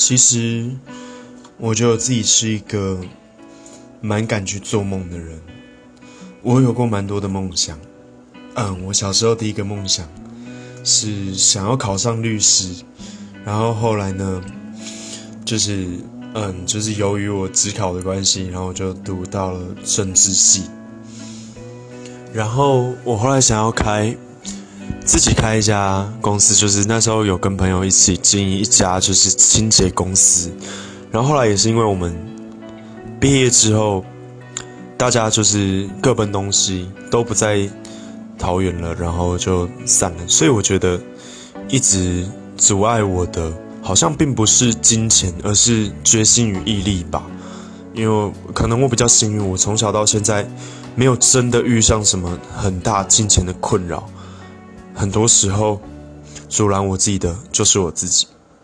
其实，我觉得我自己是一个蛮敢去做梦的人。我有过蛮多的梦想。嗯，我小时候第一个梦想是想要考上律师，然后后来呢，就是嗯，就是由于我职考的关系，然后就读到了政治系。然后我后来想要开。自己开一家公司，就是那时候有跟朋友一起经营一家就是清洁公司，然后后来也是因为我们毕业之后，大家就是各奔东西，都不在桃园了，然后就散了。所以我觉得一直阻碍我的，好像并不是金钱，而是决心与毅力吧。因为可能我比较幸运，我从小到现在没有真的遇上什么很大金钱的困扰。很多时候，阻拦我自己的就是我自己。